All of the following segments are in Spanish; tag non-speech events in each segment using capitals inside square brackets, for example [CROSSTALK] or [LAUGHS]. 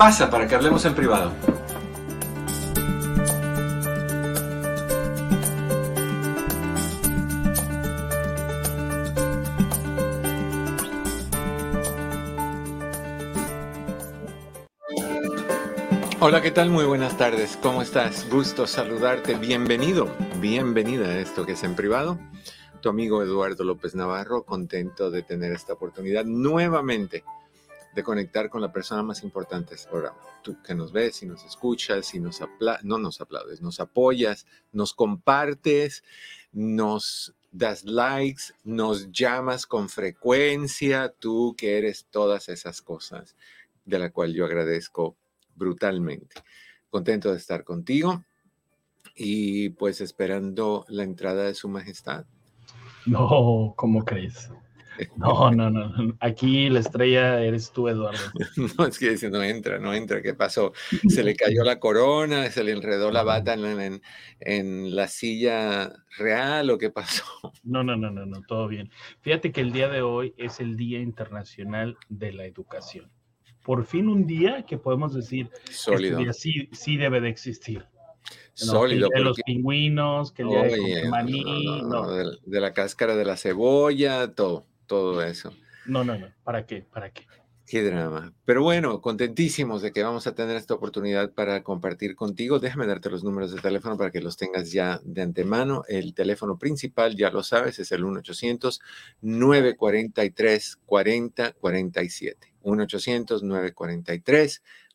Pasa para que hablemos en privado. Hola, ¿qué tal? Muy buenas tardes. ¿Cómo estás? Gusto saludarte. Bienvenido, bienvenida a esto que es en privado. Tu amigo Eduardo López Navarro, contento de tener esta oportunidad nuevamente de conectar con la persona más importante de este. Tú que nos ves y nos escuchas y nos no nos aplaudes, nos apoyas, nos compartes, nos das likes, nos llamas con frecuencia, tú que eres todas esas cosas, de la cual yo agradezco brutalmente. Contento de estar contigo y pues esperando la entrada de su majestad. No, ¿cómo crees? [LAUGHS] No, no, no. Aquí la estrella eres tú, Eduardo. [LAUGHS] No, es que dice, no entra, no entra. ¿Qué pasó? Se le cayó la corona, se le enredó la bata en, en, la silla real o qué pasó? [LAUGHS] No, no, no, no, no, todo bien. Fíjate que el día de hoy es el Día Internacional de la Educación por fin un día que podemos decir, este Sólido. Este día sí, sí debe de existir. Sólido. de los pingüinos, que el día de maní, no, de, la cáscara de la cebolla, todo, todo eso. No, no, no, ¿para qué? ¿Para qué? Qué drama. Pero bueno, contentísimos de que vamos a tener esta oportunidad para compartir contigo. Déjame darte los números de teléfono para que los tengas ya de antemano. El teléfono principal, ya lo sabes, es el 1-800-943-4047.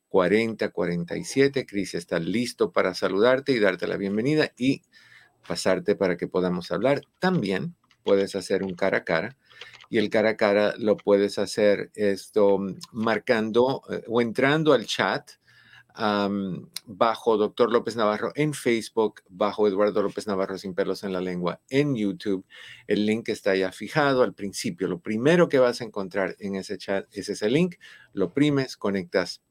1-800-943-4047. Cris está listo para saludarte y darte la bienvenida y pasarte para que podamos hablar. También puedes hacer un cara a cara y el cara a cara lo puedes hacer esto mm, marcando eh, o entrando al chat bajo Doctor López Navarro en Facebook, bajo Eduardo López Navarro sin pelos en la lengua en YouTube. El link está ya fijado al principio. Lo primero que vas a encontrar en ese chat es ese link. Lo primes, conectas,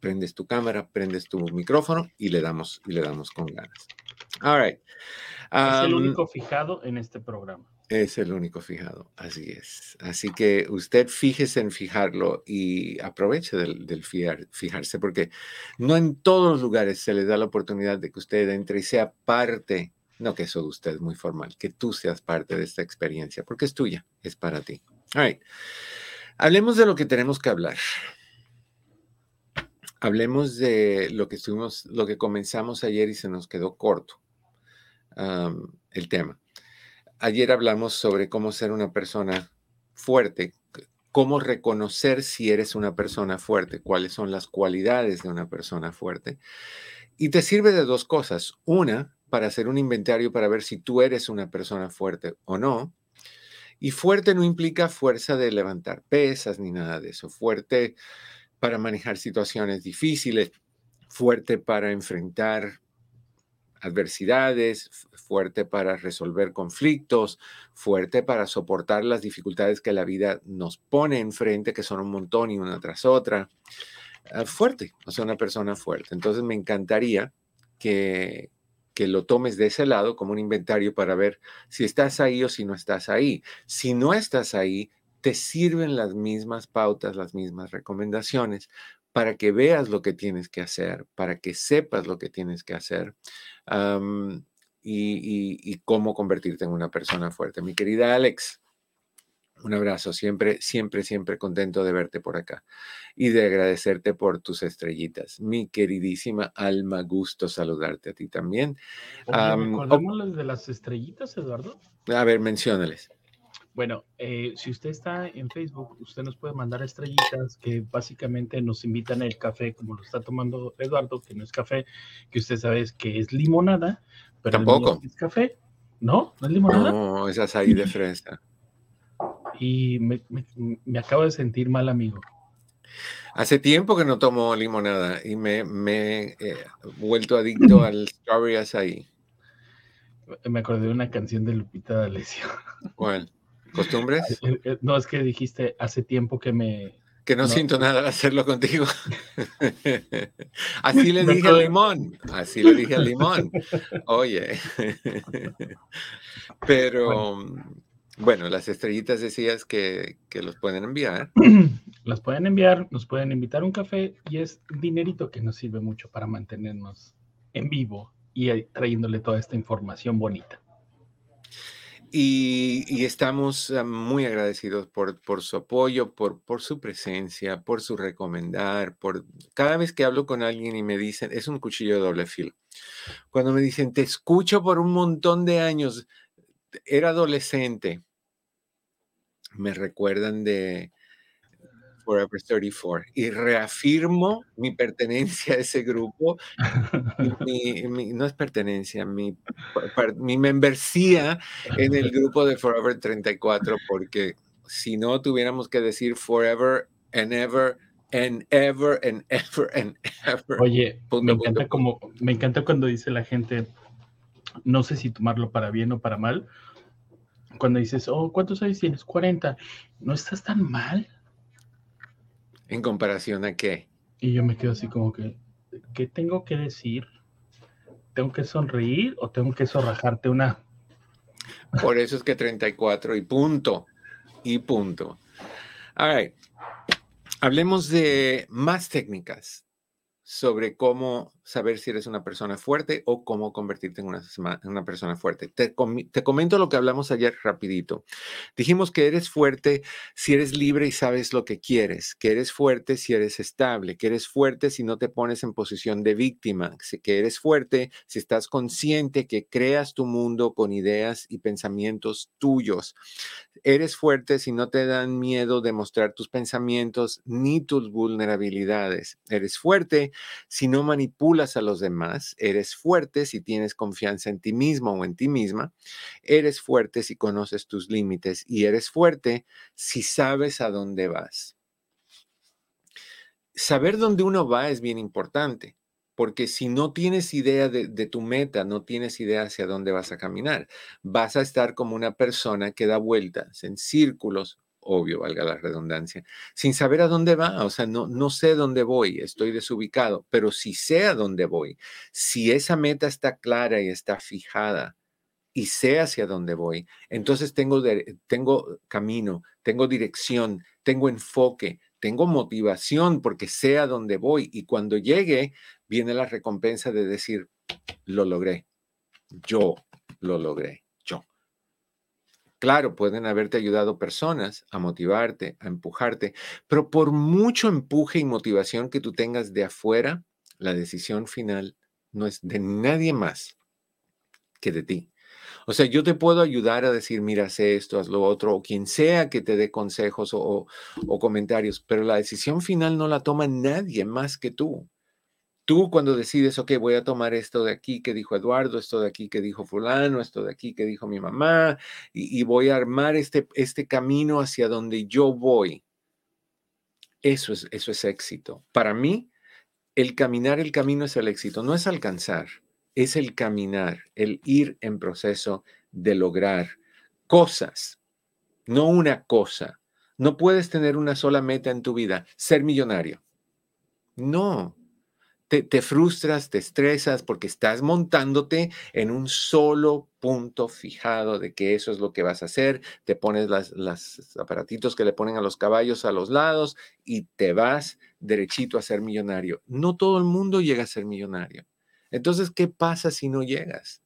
prendes tu cámara, prendes tu micrófono y le damos, y le damos con ganas. All right. es el único fijado en este programa. Es el único fijado, así es. Así que usted fíjese en fijarlo y aproveche del, fijarse, porque no en todos los lugares se le da la oportunidad de que usted entre y sea parte, no que eso de usted es muy formal, que tú seas parte de esta experiencia, porque es tuya, es para ti. All Hablemos de lo que tenemos que hablar. Hablemos de lo que estuvimos, lo que comenzamos ayer y se nos quedó corto el tema. Ayer hablamos sobre cómo ser una persona fuerte, cómo reconocer si eres una persona fuerte, cuáles son las cualidades de una persona fuerte. Y te sirve de dos cosas. Una, para hacer un inventario para ver si tú eres una persona fuerte o no. Y fuerte no implica fuerza de levantar pesas ni nada de eso. Fuerte para manejar situaciones difíciles, fuerte para enfrentar adversidades, fuerte para resolver conflictos, fuerte para soportar las dificultades que la vida nos pone enfrente, que son un montón y una tras otra. Ah, fuerte, o sea, una persona fuerte. Entonces me encantaría que, que lo tomes de ese lado como un inventario para ver si estás ahí o si no estás ahí. Si no estás ahí, te sirven las mismas pautas, las mismas recomendaciones para que veas lo que tienes que hacer, para que sepas lo que tienes que hacer y, cómo convertirte en una persona fuerte. Mi querida Alex, un abrazo, siempre, siempre, siempre contento de verte por acá y de agradecerte por tus estrellitas. Mi queridísima Alma, gusto saludarte a ti también. Oye, de las estrellitas, Eduardo? A ver, menciónales. Bueno, eh, si usted está en Facebook, usted nos puede mandar estrellitas que básicamente nos invitan el café, como lo está tomando Eduardo, que no es café, que usted sabe que es limonada, pero tampoco es café. ¿No? ¿No es limonada? No, es ahí de fresa. Y me, me, acabo de sentir mal, amigo. Hace tiempo que no tomo limonada y me, he vuelto adicto al strawberry acai. Me acordé de una canción de Lupita D'Alessio. ¿Cuál? ¿Costumbres? Eh, eh, no, es que dijiste hace tiempo que me... Que no, siento nada al hacerlo contigo. [LAUGHS] Así le dije al limón. Así le dije al limón. Oye. [LAUGHS] Pero... Bueno, las estrellitas decías que, los pueden enviar. [CLEARS THROAT] Las pueden enviar, nos pueden invitar a un café y es dinerito que nos sirve mucho para mantenernos en vivo y trayéndole toda esta información bonita. Y, estamos ah, muy agradecidos por, por su apoyo, por, por, su presencia, por su recomendar, por cada vez que hablo con alguien y me dicen, es un cuchillo de doble filo. Cuando me dicen, te escucho por un montón de años, era adolescente, me recuerdan de Forever 34 y reafirmo mi pertenencia a ese grupo. [LAUGHS] no es pertenencia, mi, mi membresía en el grupo de Forever 34, porque si no tuviéramos que decir Forever and Ever and Ever and Ever and Ever. Oye, me encanta como me encanta cuando dice la gente, no sé si tomarlo para bien o para mal, cuando dices, oh, ¿cuántos años tienes? 40. ¿No estás tan mal? ¿En comparación a qué? Y yo me quedo así como que, ¿qué tengo que decir? ¿Tengo que sonreír o tengo que zorrajarte una? Por eso es que 34 y punto. Y punto. All right. Hablemos de más técnicas sobre cómo saber si eres una persona fuerte o cómo convertirte en una, persona fuerte. Te, te, comento lo que hablamos ayer rapidito. Dijimos que eres fuerte si eres libre y sabes lo que quieres, que eres fuerte si eres estable, que eres fuerte si no te pones en posición de víctima, que eres fuerte si estás consciente que creas tu mundo con ideas y pensamientos tuyos. Eres fuerte si no te dan miedo de mostrar tus pensamientos ni tus vulnerabilidades. Eres fuerte si no manipulas a los demás, eres fuerte si tienes confianza en ti mismo o en ti misma, eres fuerte si conoces tus límites y eres fuerte si sabes a dónde vas. Saber dónde uno va es bien importante, porque si no tienes idea de, tu meta, no tienes idea hacia dónde vas a caminar, vas a estar como una persona que da vueltas en círculos obvio, valga la redundancia, sin saber a dónde va, o sea, no, no sé dónde voy, estoy desubicado, pero si sé a dónde voy, si esa meta está clara y está fijada y sé hacia dónde voy, entonces tengo, tengo camino, tengo dirección, tengo enfoque, tengo motivación porque sé a dónde voy y cuando llegue viene la recompensa de decir, lo logré, yo lo logré. Claro, pueden haberte ayudado personas a motivarte, a empujarte, pero por mucho empuje y motivación que tú tengas de afuera, la decisión final no es de nadie más que de ti. O sea, yo te puedo ayudar a decir, mira, sé esto, haz lo otro, o quien sea que te dé consejos o, o comentarios, pero la decisión final no la toma nadie más que tú. Tú cuando decides, ok, voy a tomar esto de aquí que dijo Eduardo, esto de aquí que dijo fulano, esto de aquí que dijo mi mamá, y, voy a armar este, este camino hacia donde yo voy. Eso es, eso es éxito. Para mí, el caminar el camino es el éxito, no es alcanzar, es el caminar, el ir en proceso de lograr cosas, no una cosa. No puedes tener una sola meta en tu vida, ser millonario. No, te, frustras, te estresas porque estás montándote en un solo punto fijado de que eso es lo que vas a hacer, te pones los aparatitos que le ponen a los caballos a los lados y te vas derechito a ser millonario. No todo el mundo llega a ser millonario. Entonces, ¿qué pasa si no llegas?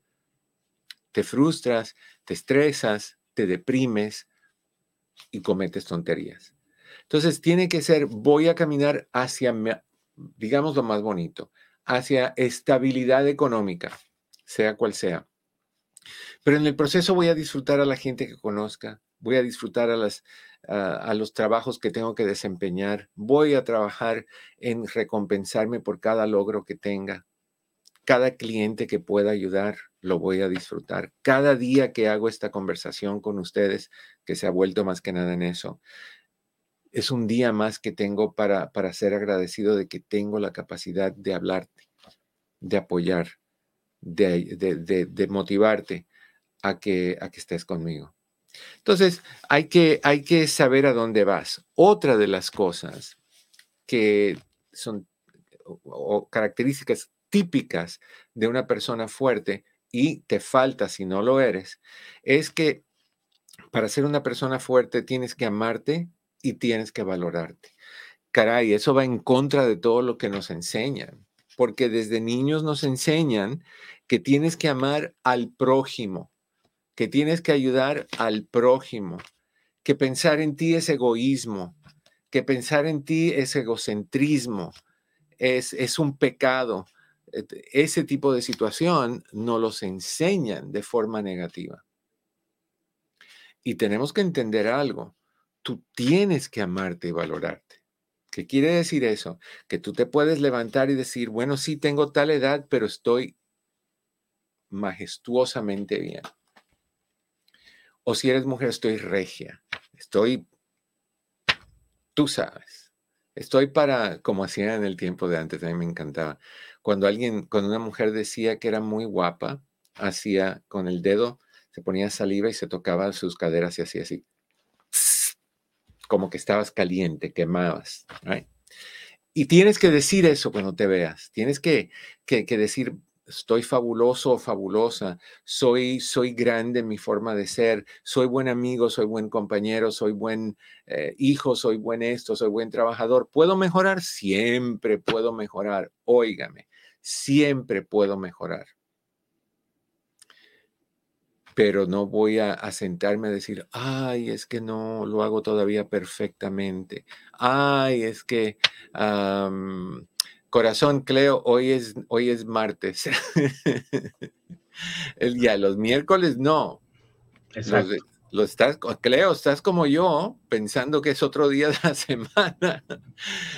Te frustras, te estresas, te deprimes y cometes tonterías. Entonces, tiene que ser, voy a caminar hacia digamos lo más bonito, hacia estabilidad económica, sea cual sea. Pero en el proceso voy a disfrutar a la gente que conozca, voy a disfrutar a, las, a, los trabajos que tengo que desempeñar, voy a trabajar en recompensarme por cada logro que tenga. Cada cliente que pueda ayudar, lo voy a disfrutar. Cada día que hago esta conversación con ustedes, que se ha vuelto más que nada en eso, es un día más que tengo para, para ser agradecido de que tengo la capacidad de hablarte, de apoyar, de, de, motivarte a que, a que estés conmigo. Entonces, hay que, hay que saber a dónde vas. Otra de las cosas que son o características típicas de una persona fuerte y te falta si no lo eres, es que para ser una persona fuerte tienes que amarte y tienes que valorarte. Caray, eso va en contra de todo lo que nos enseñan, porque desde niños nos enseñan que tienes que amar al prójimo, que tienes que ayudar al prójimo, que pensar en ti es egoísmo, que pensar en ti es egocentrismo, es, es un pecado. Ese tipo de situación no los enseñan de forma negativa. Y tenemos que entender algo. Tú tienes que amarte y valorarte. ¿Qué quiere decir eso? Que tú te puedes levantar y decir, bueno, sí tengo tal edad, pero estoy majestuosamente bien. O si eres mujer, estoy regia. Estoy, tú sabes. Estoy para, como hacían en el tiempo de antes, a mí me encantaba. Cuando alguien, cuando una mujer decía que era muy guapa, hacía con el dedo se ponía saliva y se tocaba sus caderas y hacía así. Como que estabas caliente, quemabas. Y tienes que decir eso cuando te veas. Tienes que, que, decir, estoy fabuloso o fabulosa, soy, soy grande en mi forma de ser, soy buen amigo, soy buen compañero, soy buen eh, hijo, soy buen esto, soy buen trabajador. ¿Puedo mejorar? Siempre puedo mejorar. Óigame, siempre puedo mejorar pero no voy a, sentarme a decir, ay, es que no lo hago todavía perfectamente. Ay, es que, corazón, Cleo, hoy es, hoy es martes. [LAUGHS] El día, los miércoles no. Exacto. lo estás, Cleo, estás como yo, pensando que es otro día de la [LAUGHS] semana.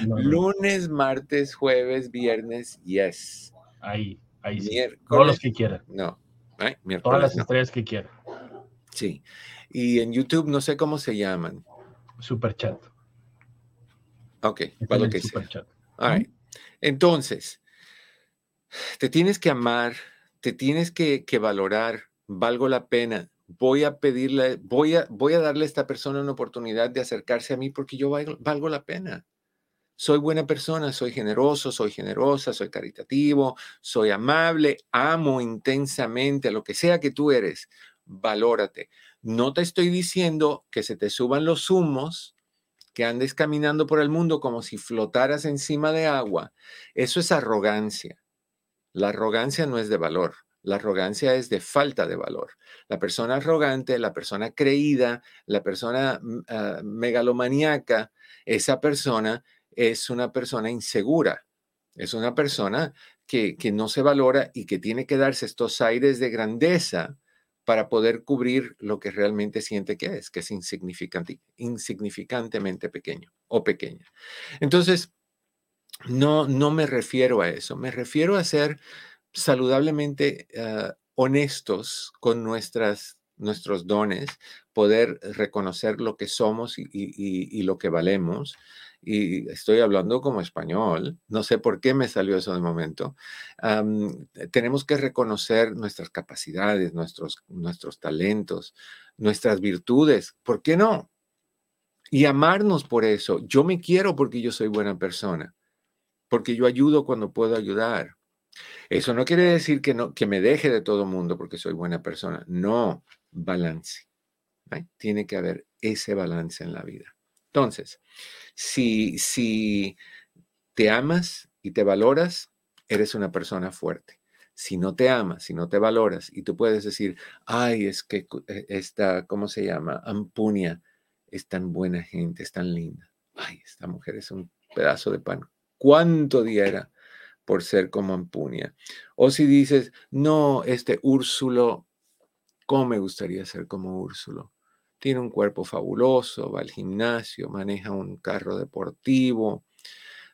Lunes, martes, jueves, viernes, yes. Ahí, ahí sí. Todos los que quieran. No. Todas las estrellas que quieran. Sí. Y en YouTube no sé cómo se llaman. Super chat. Ok, para lo que sea. Chat. Entonces, te tienes que amar, te tienes que, que, valorar, valgo la pena. Voy a pedirle, voy a, voy a darle a esta persona una oportunidad de acercarse a mí porque yo valgo la pena soy buena persona, soy generoso, soy generosa, soy caritativo, soy amable, amo intensamente a lo que sea que tú eres, valórate. No te estoy diciendo que se te suban los humos, que andes caminando por el mundo como si flotaras encima de agua. Eso es arrogancia. La arrogancia no es de valor. La arrogancia es de falta de valor. La persona arrogante, la persona creída, la persona uh, mm, megalomaníaca, esa persona es una persona insegura, es una persona que, no se valora y que tiene que darse estos aires de grandeza para poder cubrir lo que realmente siente que es, que es insignificante, insignificantemente pequeño o pequeña. Entonces, no, no me refiero a eso, me refiero a ser saludablemente ah, honestos con nuestras, nuestros dones, poder reconocer lo que somos y lo que valemos, y estoy hablando como español, no sé por qué me salió eso de momento, tenemos que reconocer nuestras capacidades, nuestros, nuestros talentos, nuestras virtudes, ¿por qué no? Y amarnos por eso. Yo me quiero porque yo soy buena persona, porque yo ayudo cuando puedo ayudar. Eso no quiere decir que, no, que me deje de todo mundo porque soy buena persona. No, balance. Tiene que haber ese balance en la vida. Entonces, si, si te amas y te valoras, eres una persona fuerte. Si no te amas, si no te valoras, y tú puedes decir, ay, es que eh, esta, ¿cómo se llama? Ampunia es tan buena gente, es tan linda. Ay, esta mujer es un pedazo de pan. ¿Cuánto diera por ser como Ampunia? O si dices, no, este Úrsulo, ¿cómo me gustaría ser como Úrsulo? Tiene un cuerpo fabuloso, va al gimnasio, maneja un carro deportivo,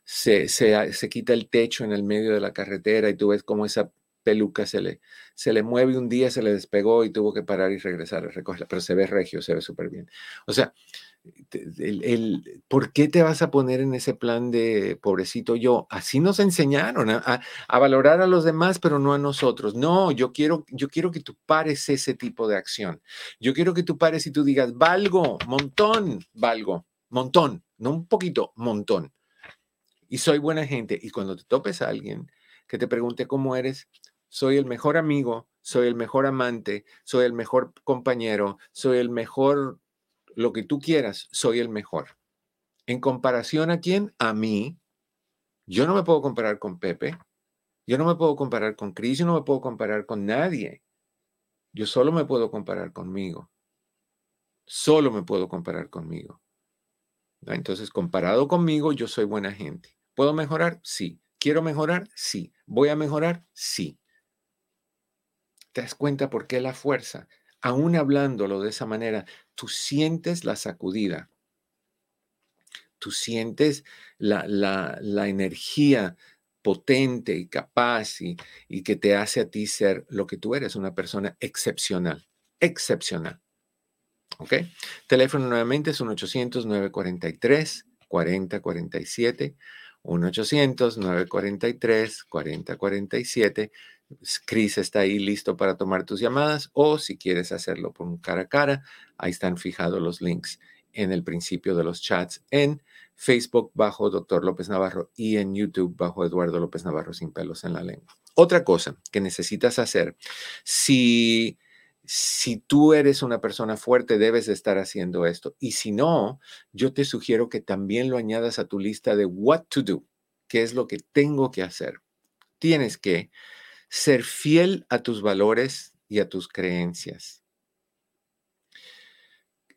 se, se, quita el techo en el medio de la carretera y tú ves cómo esa peluca se le, se le mueve un día, se le despegó y tuvo que parar y regresar a recogerla, pero se ve regio, se ve súper bien. O sea, el, ¿por qué te vas a poner en ese plan de pobrecito yo? Así nos enseñaron a, valorar a los demás, pero no a nosotros. No, yo quiero, yo quiero que tú pares ese tipo de acción. Yo quiero que tú pares y tú digas, valgo, montón, valgo, montón, no un poquito, montón. Y soy buena gente. Y cuando te topes a alguien que te pregunte cómo eres, soy el mejor amigo, soy el mejor amante, soy el mejor compañero, soy el mejor lo que tú quieras, soy el mejor. ¿En comparación a quién? A mí. Yo no me puedo comparar con Pepe. Yo no me puedo comparar con Cris. Yo no me puedo comparar con nadie. Yo solo me puedo comparar conmigo. Solo me puedo comparar conmigo. Entonces, comparado conmigo, yo soy buena gente. ¿Puedo mejorar? Sí. ¿Quiero mejorar? Sí. ¿Voy a mejorar? Sí. ¿Te das cuenta por qué la fuerza? Aún hablándolo de esa manera, tú sientes la sacudida, tú sientes la, la, energía potente y capaz y, y, que te hace a ti ser lo que tú eres, una persona excepcional, excepcional. ¿Ok? Teléfono nuevamente es 1-800-943-4047, 1-800-943-4047. Chris está ahí listo para tomar tus llamadas o si quieres hacerlo por un cara a cara, ahí están fijados los links en el principio de los chats en Facebook bajo Dr. López Navarro y en YouTube bajo Eduardo López Navarro sin pelos en la lengua. Otra cosa que necesitas hacer, si, si tú eres una persona fuerte, debes de estar haciendo esto. Y si no, yo te sugiero que también lo añadas a tu lista de what to do, qué es lo que tengo que hacer. Tienes que ser fiel a tus valores y a tus creencias.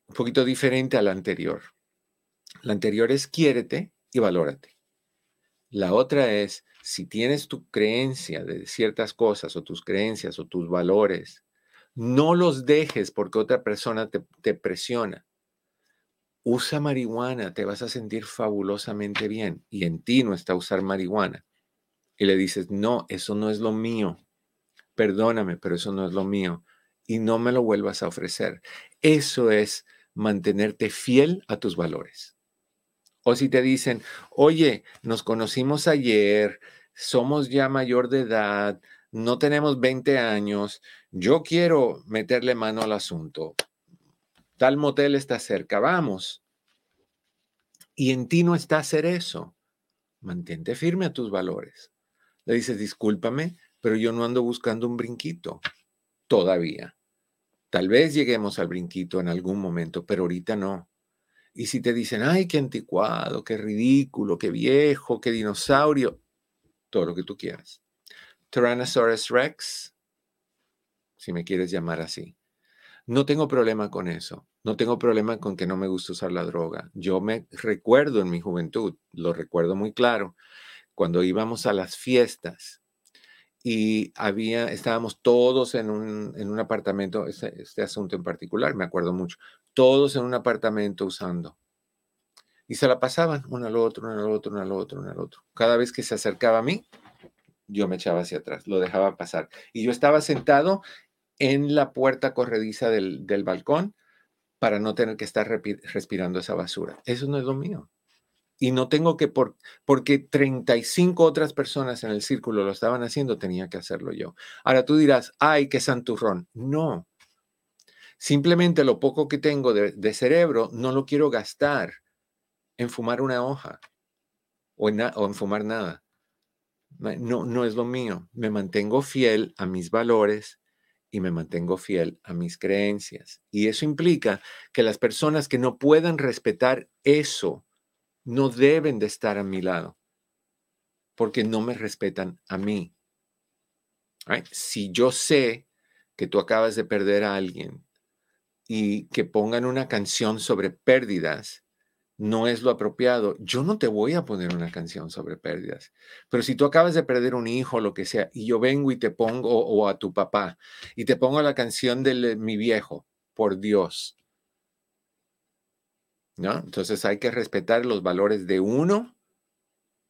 Un poquito diferente a la anterior. La anterior es quiérete y valórate. La otra es, si tienes tu creencia de ciertas cosas o tus creencias o tus valores, no los dejes porque otra persona te, te presiona. Usa marihuana, te vas a sentir fabulosamente bien y en ti no está usar marihuana y le dices, no, eso no es lo mío, perdóname, pero eso no es lo mío y no me lo vuelvas a ofrecer. Eso es mantenerte fiel a tus valores. O si te dicen, oye, nos conocimos ayer, somos ya mayor de edad, no tenemos 20 años, yo quiero meterle mano al asunto. Tal motel está cerca, vamos. Y en ti no está hacer eso. Mantente firme a tus valores le dices, discúlpame, pero yo no ando buscando un brinquito todavía. Tal vez lleguemos al brinquito en algún momento, pero ahorita no. Y si te dicen, ay, qué anticuado, qué ridículo, qué viejo, qué dinosaurio, todo lo que tú quieras. Tyrannosaurus Rex, si me quieres llamar así. No tengo problema con eso. No tengo problema con que no me gusta usar la droga. Yo me recuerdo en mi juventud, lo recuerdo muy claro, cuando íbamos a las fiestas y había, estábamos todos en un, en un apartamento, este, asunto en particular, me acuerdo mucho, todos en un apartamento usando. Y se la pasaban uno al otro, uno al otro, uno al otro, uno al otro. Cada vez que se acercaba a mí, yo me echaba hacia atrás, lo dejaba pasar. Y yo estaba sentado en la puerta corrediza del, del balcón para no tener que estar respirando esa basura. Eso no es lo mío y no tengo que, por, porque 35 otras personas en el círculo lo estaban haciendo, tenía que hacerlo yo. Ahora tú dirás, ay, qué santurrón. No. Simplemente lo poco que tengo de, cerebro no lo quiero gastar en fumar una hoja o en, o en fumar nada. No, no es lo mío. Me mantengo fiel a mis valores y me mantengo fiel a mis creencias. Y eso implica que las personas que no puedan respetar eso, no deben de estar a mi lado porque no me respetan a mí. Si yo sé que tú acabas de perder a alguien y que pongan una canción sobre pérdidas, no es lo apropiado. Yo no te voy a poner una canción sobre pérdidas. Pero si tú acabas de perder un hijo lo que sea, y yo vengo y te pongo, o a tu papá, y te pongo la canción de mi viejo, por Dios, entonces hay que respetar los valores de uno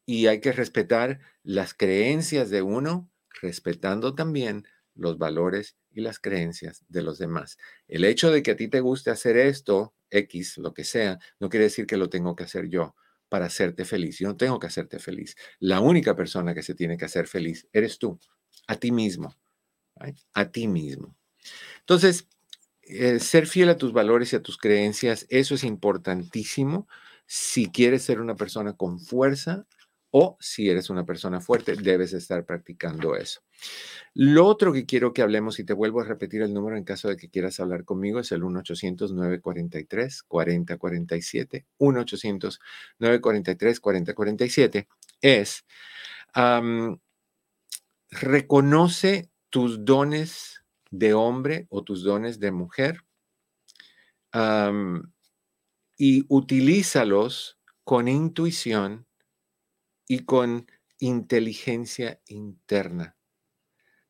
y hay que respetar las creencias de uno, respetando también los valores y las creencias de los demás. El hecho de que a ti te guste hacer esto, X, lo que sea, no quiere decir que lo tengo que hacer yo para hacerte feliz. Yo no tengo que hacerte feliz. La única persona que se tiene que hacer feliz eres tú, a ti mismo, a ti mismo. Entonces, eh, ser fiel a tus valores y a tus creencias, eso es importantísimo si quieres ser una persona con fuerza o si eres una persona fuerte, debes estar practicando eso. Lo otro que quiero que hablemos, y te vuelvo a repetir el número en caso de que quieras hablar conmigo, es el 1-800-943-4047. 1-800-943-4047 es reconoce tus dones de hombre o tus dones de mujer y utilízalos con intuición y con inteligencia interna.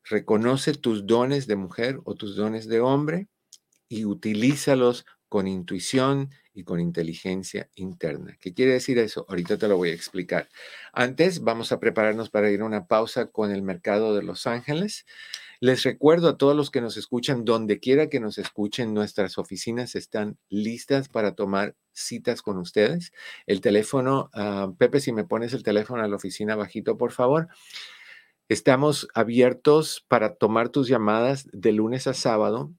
Reconoce tus dones de mujer o tus dones de hombre y utilízalos con intuición y con inteligencia interna. ¿Qué quiere decir eso? Ahorita te lo voy a explicar. Antes vamos a prepararnos para ir a una pausa con el mercado de Los Ángeles. Les recuerdo a todos los que nos escuchan, donde quiera que nos escuchen, nuestras oficinas están listas para tomar citas con ustedes. El teléfono, ah, Pepe, si me pones el teléfono a la oficina bajito, por favor. Estamos abiertos para tomar tus llamadas de lunes a sábado.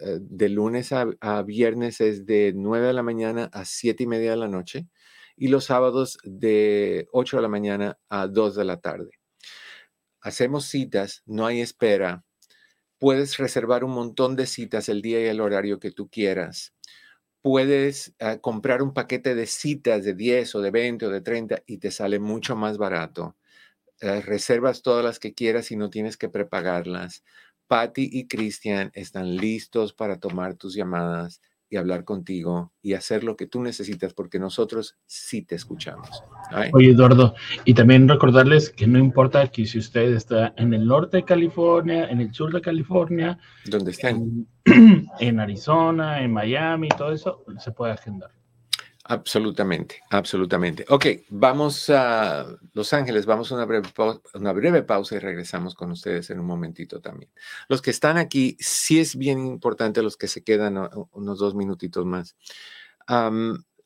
Eh, de lunes a, a, viernes es de 9 de la mañana a 7 y media de la noche y los sábados de 8 de la mañana a 2 de la tarde hacemos citas, no hay espera. Puedes reservar un montón de citas el día y el horario que tú quieras. Puedes ah, comprar un paquete de citas de 10 o de 20 o de 30 y te sale mucho más barato. Eh, reservas todas las que quieras y no tienes que prepagarlas. Patty y Cristian están listos para tomar tus llamadas y hablar contigo y hacer lo que tú necesitas porque nosotros sí te escuchamos. Oye, Eduardo, y también recordarles que no importa que si usted está en el norte de California, en el sur de California, donde estén, en, [CLEARS THROAT] en Arizona, en Miami, todo eso, se puede agendar. Absolutamente, absolutamente. Ok, vamos a Los Ángeles, vamos a una breve, una pausa y regresamos con ustedes en un momentito también. Los que están aquí, sí es bien importante, los que se quedan unos dos minutitos más.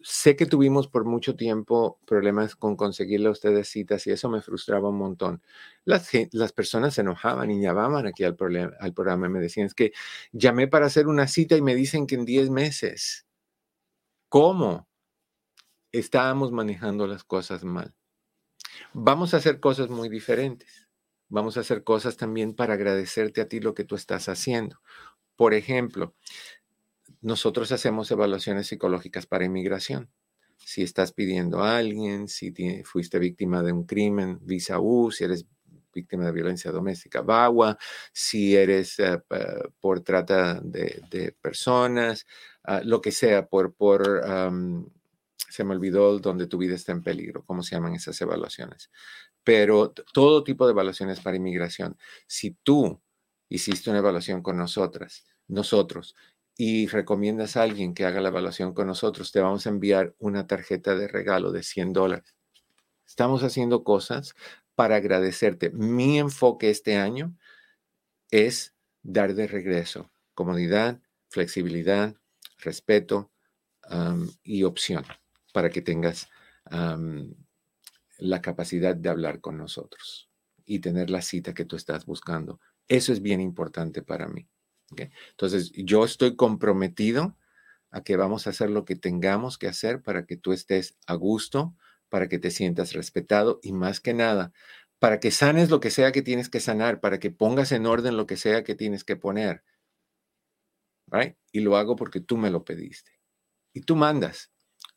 sé que tuvimos por mucho tiempo problemas con conseguirle a ustedes citas y eso me frustraba un montón. Las, las personas se enojaban y llamaban aquí al, al programa y me decían, es que llamé para hacer una cita y me dicen que en 10 meses. ¿Cómo? Estábamos manejando las cosas mal. Vamos a hacer cosas muy diferentes. Vamos a hacer cosas también para agradecerte a ti lo que tú estás haciendo. Por ejemplo, nosotros hacemos evaluaciones psicológicas para inmigración. Si estás pidiendo a alguien, si fuiste víctima de un crimen, visa U, si eres víctima de violencia doméstica, VAWA, si eres eh, por trata de, personas, ah, lo que sea, por, por se me olvidó donde tu vida está en peligro, cómo se llaman esas evaluaciones. Pero todo tipo de evaluaciones para inmigración. Si tú hiciste una evaluación con nosotras, nosotros, y recomiendas a alguien que haga la evaluación con nosotros, te vamos a enviar una tarjeta de regalo de 100 dólares. Estamos haciendo cosas para agradecerte. Mi enfoque este año es dar de regreso comodidad, flexibilidad, respeto y opción para que tengas la capacidad de hablar con nosotros y tener la cita que tú estás buscando. Eso es bien importante para mí. Entonces, yo estoy comprometido a que vamos a hacer lo que tengamos que hacer para que tú estés a gusto, para que te sientas respetado y más que nada, para que sanes lo que sea que tienes que sanar, para que pongas en orden lo que sea que tienes que poner. Y lo hago porque tú me lo pediste. Y tú mandas.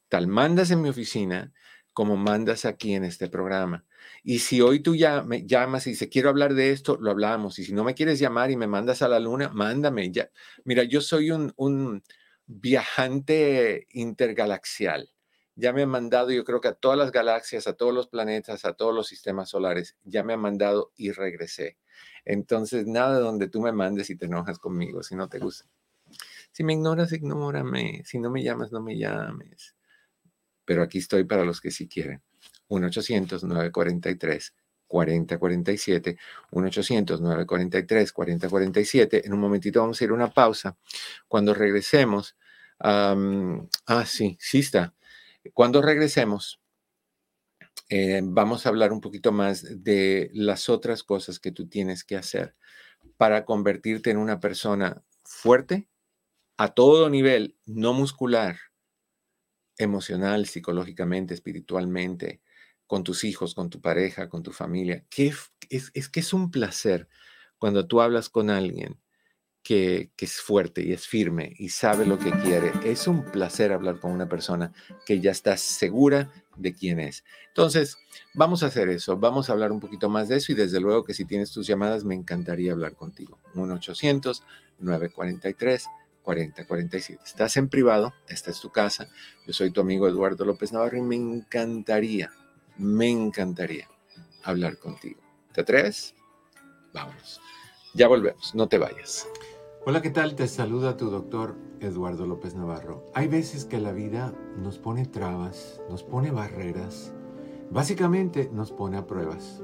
Tal mandas en mi oficina como mandas aquí en este programa. Y si hoy tú ya me llamas y dices, quiero hablar de esto, lo hablamos. Y si no me quieres llamar y me mandas a la luna, mándame. Ya. Mira, yo soy un, un viajante intergalaxial. Ya me han mandado, yo creo que a todas las galaxias, a todos los planetas, a todos los sistemas solares, ya me han mandado y regresé. Entonces, nada de donde tú me mandes y te enojas conmigo, si no te gusta. Si me ignoras, ignórame. Si no me llamas, no me llames pero aquí estoy para los que sí quieren. 1-800-943-4047. 4047, 1-800-943-4047. En un momentito vamos a ir a una pausa. Cuando regresemos, ah, sí, sí está. Cuando regresemos, eh, vamos a hablar un poquito más de las otras cosas que tú tienes que hacer para convertirte en una persona fuerte a todo nivel, no muscular, emocional, psicológicamente, espiritualmente, con tus hijos, con tu pareja, con tu familia. Que es, que es un placer cuando tú hablas con alguien que, es fuerte y es firme y sabe lo que quiere. Es un placer hablar con una persona que ya está segura de quién es. Entonces, vamos a hacer eso, vamos a hablar un poquito más de eso y desde luego que si tienes tus llamadas, me encantaría hablar contigo. 1-800-943-4047. Estás en privado, esta es tu casa. Yo soy tu amigo Eduardo López Navarro y me encantaría, me encantaría hablar contigo. ¿Te atreves? Vámonos. Ya volvemos, no te vayas. Hola, ¿qué tal? Te saluda tu doctor Eduardo López Navarro. Hay veces que la vida nos pone trabas, nos pone barreras, básicamente nos pone a pruebas.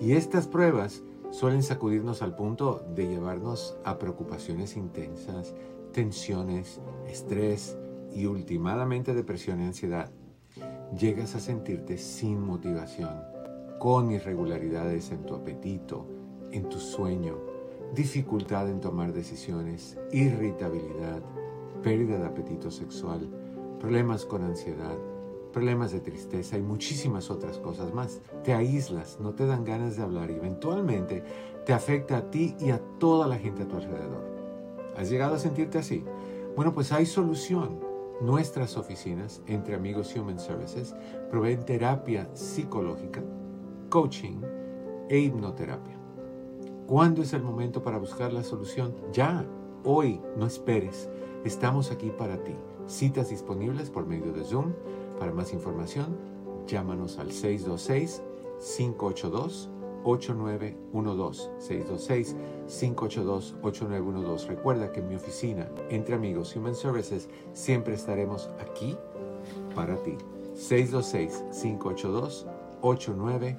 Y estas pruebas suelen sacudirnos al punto de llevarnos a preocupaciones intensas, tensiones, estrés y últimamente depresión y ansiedad. Llegas a sentirte sin motivación, con irregularidades en tu apetito, en tu sueño, dificultad en tomar decisiones, irritabilidad, pérdida de apetito sexual, problemas con ansiedad, problemas de tristeza y muchísimas otras cosas más. Te aíslas, no te dan ganas de hablar y eventualmente te afecta a ti y a toda la gente a tu alrededor. ¿Has llegado a sentirte así? Bueno, pues hay solución. Nuestras oficinas, entre amigos Human Services, proveen terapia psicológica, coaching e hipnoterapia. ¿Cuándo es el momento para buscar la solución? Ya, hoy, no esperes. Estamos aquí para ti. Citas disponibles por medio de Zoom. Para más información, llámanos al 626-582-8912. 626-582-8912. Recuerda que en mi oficina, entre amigos Human Services, siempre estaremos aquí para ti. 626-582-8912.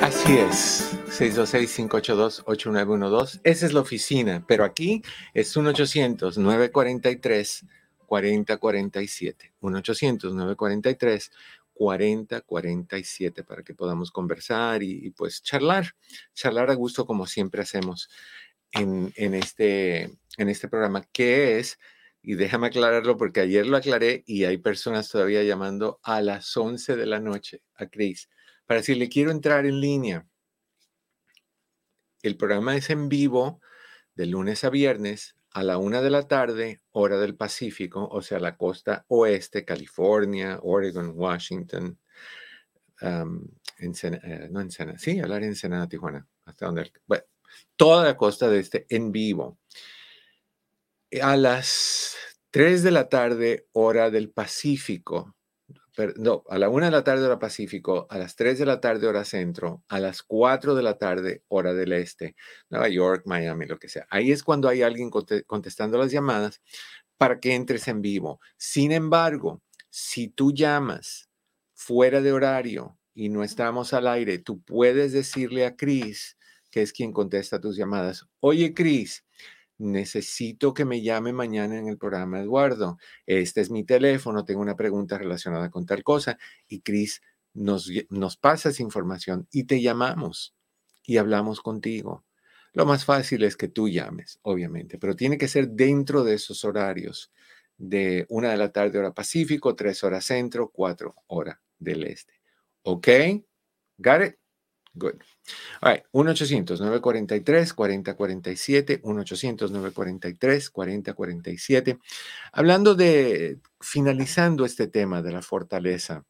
Así es, 626-582-8912. Esa es la oficina, pero aquí es 1-800-943-4047. 1-800-943-4047 para que podamos conversar y, pues charlar, charlar a gusto como siempre hacemos en, este, en este programa, que es, y déjame aclararlo porque ayer lo aclaré y hay personas todavía llamando a las 11 de la noche a Cris para decirle, quiero entrar en línea. El programa es en vivo de lunes a viernes a la una de la tarde, hora del Pacífico, o sea, la costa oeste, California, Oregon, Washington, en no en sí, hablar en Ensenada, Tijuana, hasta donde, bueno, toda la costa de este en vivo. A las 3 de la tarde, hora del Pacífico, no, a la una de la tarde hora Pacífico, a las 3 de la tarde hora centro, a las 4 de la tarde hora del este, Nueva York, Miami, lo que sea. Ahí es cuando hay alguien contestando las llamadas para que entres en vivo. Sin embargo, si tú llamas fuera de horario y no estamos al aire, tú puedes decirle a Cris, que es quien contesta tus llamadas, oye Cris, necesito que me llame mañana en el programa, Eduardo. Este es mi teléfono, tengo una pregunta relacionada con tal cosa y Cris nos, nos pasa esa información y te llamamos y hablamos contigo. Lo más fácil es que tú llames, obviamente, pero tiene que ser dentro de esos horarios de una de la tarde hora Pacífico, tres horas centro, cuatro horas del este. ¿Ok? ¿Got it? Good. All right, 1-800-943-4047, 1-800-943-4047. Hablando de, finalizando este tema de la fortaleza,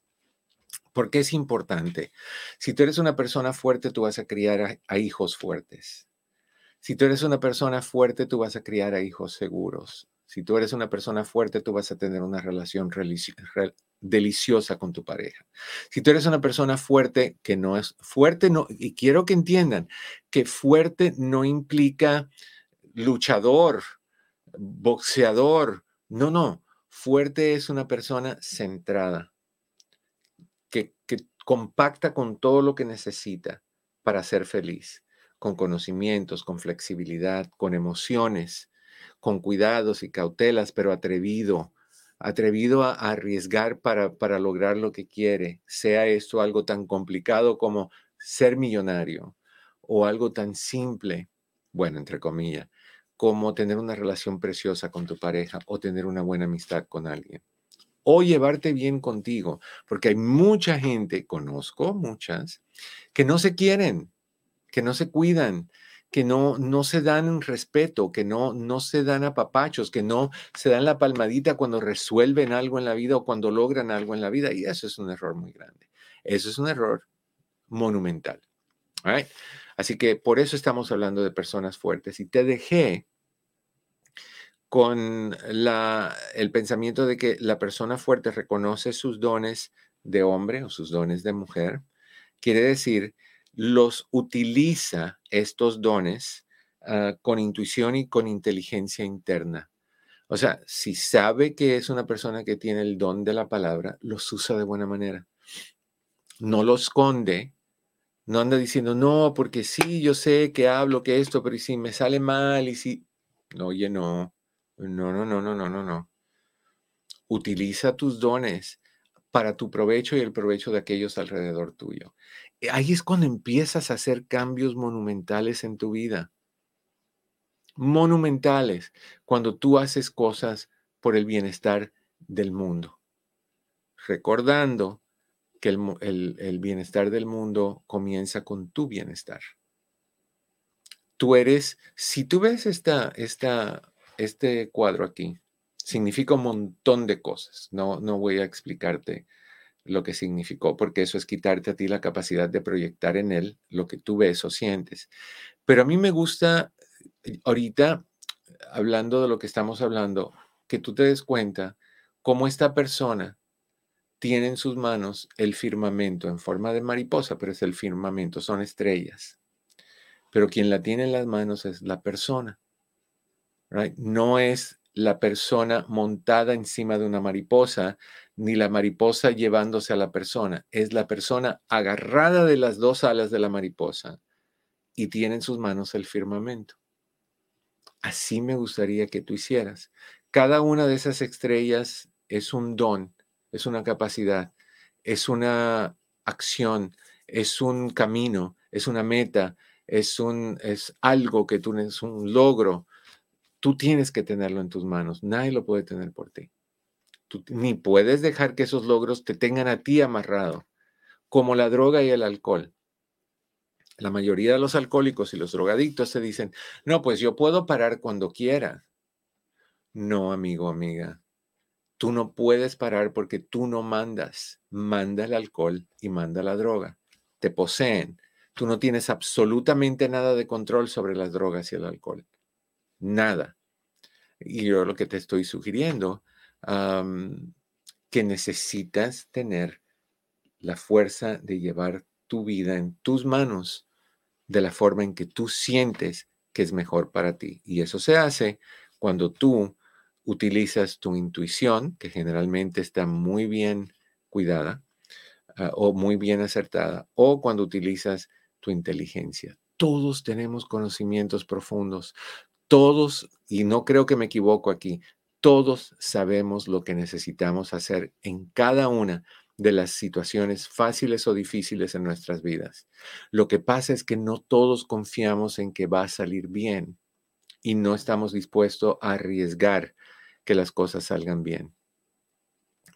porque es importante. Si tú eres una persona fuerte, tú vas a criar a hijos fuertes. Si tú eres una persona fuerte, tú vas a criar a hijos seguros. Si tú eres una persona fuerte, tú vas a tener una relación deliciosa con tu pareja. Si tú eres una persona fuerte que no es fuerte, no, y quiero que entiendan que fuerte no implica luchador, boxeador. No, no. Fuerte es una persona centrada, que, que compacta con todo lo que necesita para ser feliz, con conocimientos, con flexibilidad, con emociones, con cuidados y cautelas, pero atrevido, atrevido a, arriesgar para, para lograr lo que quiere, sea esto algo tan complicado como ser millonario o algo tan simple, bueno, entre comillas, como tener una relación preciosa con tu pareja o tener una buena amistad con alguien o llevarte bien contigo, porque hay mucha gente, conozco muchas, que no se quieren, que no se cuidan, que no, no se dan respeto, que no, no se dan apapachos, que no se dan la palmadita cuando resuelven algo en la vida o cuando logran algo en la vida. Y eso es un error muy grande. Eso es un error monumental. Así que por eso estamos hablando de personas fuertes. Y te dejé con la, el pensamiento de que la persona fuerte reconoce sus dones de hombre o sus dones de mujer, quiere decir, los utiliza estos dones ah, con intuición y con inteligencia interna. O sea, si sabe que es una persona que tiene el don de la palabra, los usa de buena manera. No lo esconde, no anda diciendo, no, porque sí, yo sé que hablo, que esto, pero si me sale mal y si... No, oye, no. No, no, no, no, no, no, no. Utiliza tus dones para tu provecho y el provecho de aquellos alrededor tuyo. Eh, ahí es cuando empiezas a hacer cambios monumentales en tu vida. Monumentales, cuando tú haces cosas por el bienestar del mundo. Recordando que el, el bienestar del mundo comienza con tu bienestar. Tú eres, si tú ves esta, esta este cuadro aquí significa un montón de cosas. No, no voy a explicarte lo que significó, porque eso es quitarte a ti la capacidad de proyectar en él lo que tú ves o sientes. Pero a mí me gusta eh, ahorita, hablando de lo que estamos hablando, que tú te des cuenta cómo esta persona tiene en sus manos el firmamento en forma de mariposa, pero es el firmamento, son estrellas. Pero quien la tiene en las manos es la persona. No es la persona montada encima de una mariposa, ni la mariposa llevándose a la persona. Es la persona agarrada de las dos alas de la mariposa y tiene en sus manos el firmamento. Así me gustaría que tú hicieras. Cada una de esas estrellas es un don, es una capacidad, es una acción, es un camino, es una meta, es un es algo que tú es un logro Tú tienes que tenerlo en tus manos. Nadie lo puede tener por ti. Ni puedes dejar que esos logros te tengan a ti amarrado, como la droga y el alcohol. La mayoría de los alcohólicos y los drogadictos se dicen, no, pues yo puedo parar cuando quiera. No, amigo, amiga. Tú no puedes parar porque tú no mandas. Manda el alcohol y manda la droga. Te poseen. Tú no tienes absolutamente nada de control sobre las drogas y el alcohol nada. Y yo lo que te estoy sugiriendo, que necesitas tener la fuerza de llevar tu vida en tus manos de la forma en que tú sientes que es mejor para ti. Y eso se hace cuando tú utilizas tu intuición, que generalmente está muy bien cuidada ah, o muy bien acertada, o cuando utilizas tu inteligencia. Todos tenemos conocimientos profundos, todos, y no creo que me equivoco aquí, todos sabemos lo que necesitamos hacer en cada una de las situaciones fáciles o difíciles en nuestras vidas. Lo que pasa es que no todos confiamos en que va a salir bien y no estamos dispuestos a arriesgar que las cosas salgan bien.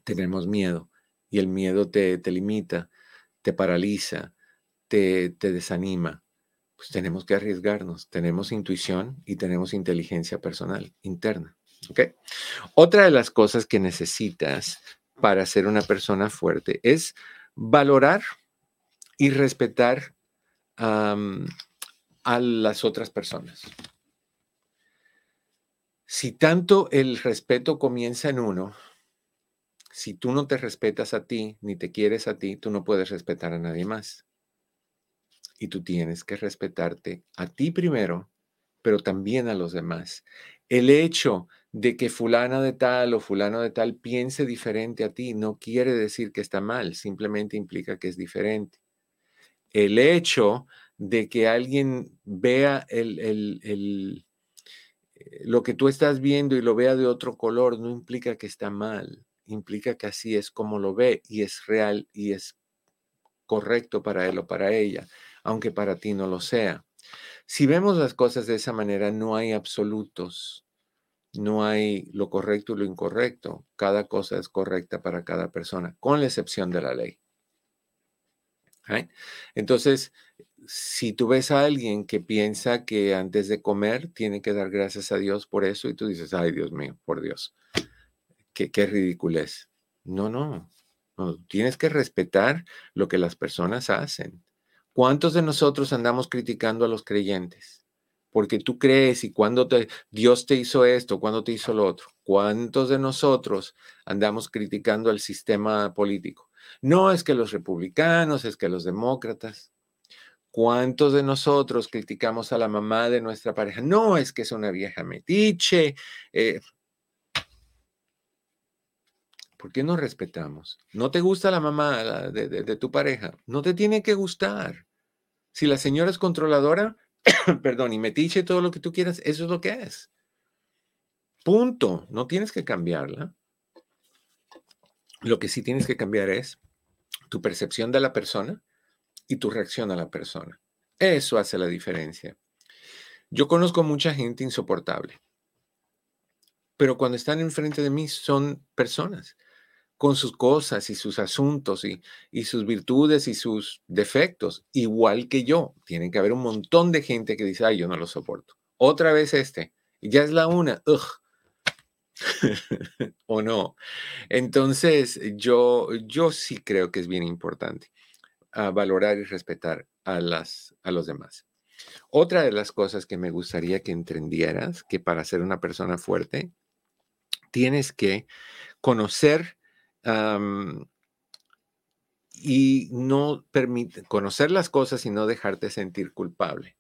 Tenemos miedo y el miedo te, limita, te paraliza, te, te desanima pues tenemos que arriesgarnos. Tenemos intuición y tenemos inteligencia personal interna. Otra de las cosas que necesitas para ser una persona fuerte es valorar y respetar a las otras personas. Si tanto el respeto comienza en uno, si tú no te respetas a ti ni te quieres a ti, tú no puedes respetar a nadie más y tú tienes que respetarte a ti primero, pero también a los demás. El hecho de que fulana de tal o fulano de tal piense diferente a ti no quiere decir que está mal, simplemente implica que es diferente. El hecho de que alguien vea el, eh, lo que tú estás viendo y lo vea de otro color no implica que está mal, implica que así es como lo ve y es real y es correcto para él o para ella, aunque para ti no lo sea. Si vemos las cosas de esa manera, no hay absolutos, no hay lo correcto y lo incorrecto. Cada cosa es correcta para cada persona, con la excepción de la ley. Entonces, si tú ves a alguien que piensa que antes de comer tiene que dar gracias a Dios por eso y tú dices, ay Dios mío, por Dios, qué, qué ridiculez. No, no, no, tienes que respetar lo que las personas hacen. ¿Cuántos de nosotros andamos criticando a los creyentes? Porque tú crees y cuando te, Dios te hizo esto, cuando te hizo lo otro. ¿Cuántos de nosotros andamos criticando al sistema político? No es que los republicanos, es que los demócratas. ¿Cuántos de nosotros criticamos a la mamá de nuestra pareja? No, es que es una vieja metiche. Eh. ¿Por qué no respetamos? ¿No te gusta la mamá de, de tu pareja? No te tiene que gustar. Si la señora es controladora, [COUGHS] perdón, y metiche todo lo que tú quieras, eso es lo que es. Punto. No tienes que cambiarla. Lo que sí tienes que cambiar es tu percepción de la persona y tu reacción a la persona. Eso hace la diferencia. Yo conozco mucha gente insoportable, pero cuando están enfrente de mí son personas con sus cosas y sus asuntos y, y, sus virtudes y sus defectos, igual que yo. Tienen que haber un montón de gente que dice, ay, yo no lo soporto. Otra vez este, ya es la una, [LAUGHS] o no. Entonces, yo, yo sí creo que es bien importante a valorar y respetar a, las, a los demás. Otra de las cosas que me gustaría que entendieras, que para ser una persona fuerte, tienes que conocer y no permite, conocer las cosas y no dejarte sentir culpable.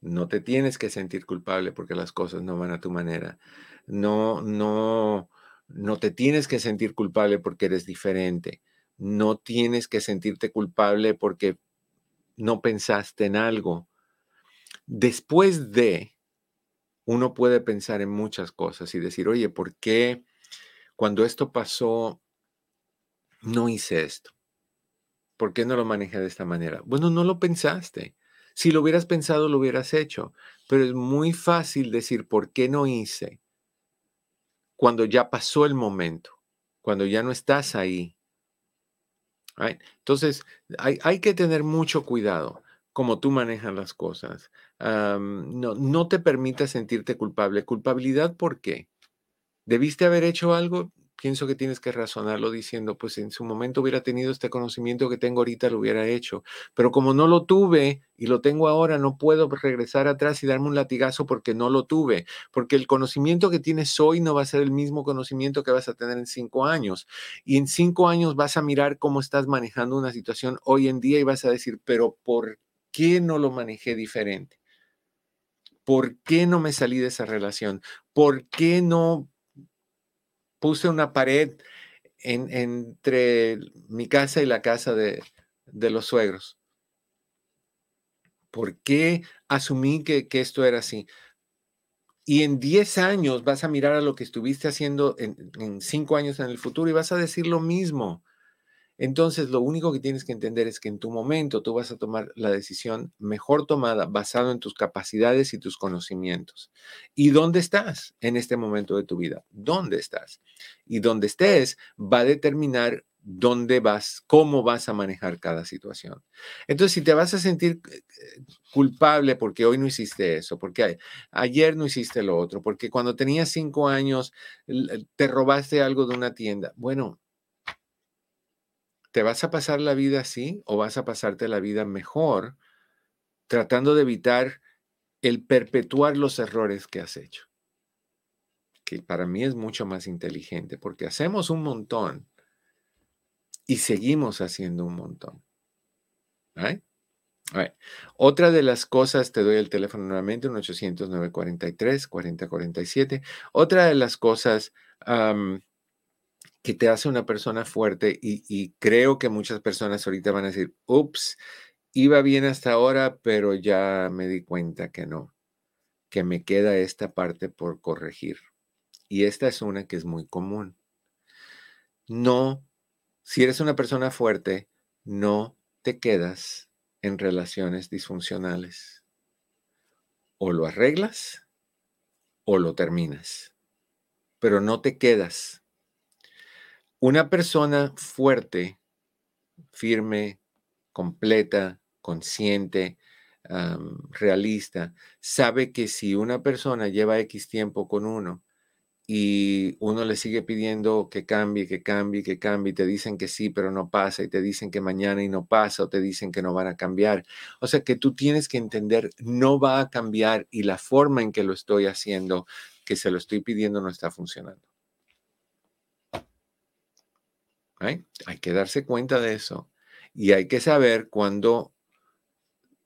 No te tienes que sentir culpable porque las cosas no van a tu manera. No, no, no te tienes que sentir culpable porque eres diferente no tienes que sentirte culpable porque no pensaste en algo. Después de, uno puede pensar en muchas cosas y decir, oye, ¿por qué cuando esto pasó no hice esto? ¿Por qué no lo manejé de esta manera? Bueno, no lo pensaste. Si lo hubieras pensado, lo hubieras hecho. Pero es muy fácil decir, ¿por qué no hice? Cuando ya pasó el momento, cuando ya no estás ahí, entonces, hay, que tener mucho cuidado como tú manejas las cosas. no, no te permitas sentirte culpable. ¿Culpabilidad por qué? ¿Debiste haber hecho algo? pienso que tienes que razonarlo diciendo, pues en su momento hubiera tenido este conocimiento que tengo ahorita, lo hubiera hecho. Pero como no lo tuve y lo tengo ahora, no puedo regresar atrás y darme un latigazo porque no lo tuve. Porque el conocimiento que tienes hoy no va a ser el mismo conocimiento que vas a tener en cinco años. Y en cinco años vas a mirar cómo estás manejando una situación hoy en día y vas a decir, pero ¿por qué no lo manejé diferente? ¿Por qué no me salí de esa relación? ¿Por qué no puse una pared entre mi casa y la casa de, los suegros. ¿Por qué asumí que, esto era así? Y en 10 años vas a mirar a lo que estuviste haciendo en, en 5 años en el futuro y vas a decir lo mismo. Entonces, lo único que tienes que entender es que en tu momento tú vas a tomar la decisión mejor tomada basado en tus capacidades y tus conocimientos. ¿Y dónde estás en este momento de tu vida? ¿Dónde estás? Y dónde estés va a determinar dónde vas, cómo vas a manejar cada situación. Entonces, si te vas a sentir eh, culpable porque hoy no hiciste eso, porque ayer no hiciste lo otro, porque cuando tenías cinco años te robaste algo de una tienda, bueno, ¿Te vas a pasar la vida así o vas a pasarte la vida mejor tratando de evitar el perpetuar los errores que has hecho? Que para mí es mucho más inteligente porque hacemos un montón y seguimos haciendo un montón. Otra de las cosas, te doy el teléfono nuevamente, un 800-943-4047. Otra de las cosas que te hace una persona fuerte y, creo que muchas personas ahorita van a decir, ups, iba bien hasta ahora, pero ya me di cuenta que no, que me queda esta parte por corregir. Y esta es una que es muy común. No, si eres una persona fuerte, no te quedas en relaciones disfuncionales. O lo arreglas o lo terminas, pero no te quedas. Una persona fuerte, firme, completa, consciente, realista, sabe que si una persona lleva X tiempo con uno y uno le sigue pidiendo que cambie, que cambie, que cambie, y te dicen que sí, pero no pasa, y te dicen que mañana y no pasa, o te dicen que no van a cambiar. O sea que tú tienes que entender, no va a cambiar y la forma en que lo estoy haciendo, que se lo estoy pidiendo, no está funcionando. Hay que darse cuenta de eso y hay que saber cuándo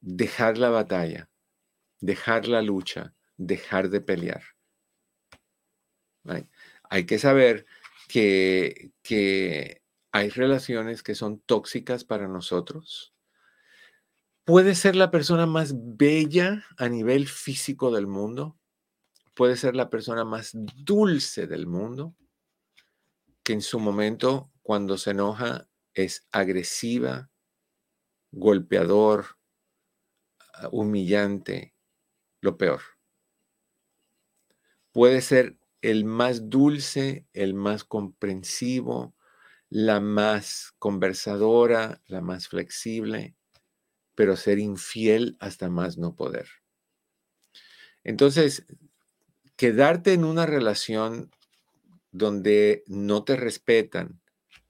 dejar la batalla, dejar la lucha, dejar de pelear. Hay que saber que, que hay relaciones que son tóxicas para nosotros. Puede ser la persona más bella a nivel físico del mundo. Puede ser la persona más dulce del mundo, que en su momento, cuando se enoja, es agresiva, golpeador, ah, humillante, lo peor. Puede ser el más dulce, el más comprensivo, la más conversadora, la más flexible, pero ser infiel hasta más no poder. Entonces, quedarte en una relación donde no te respetan,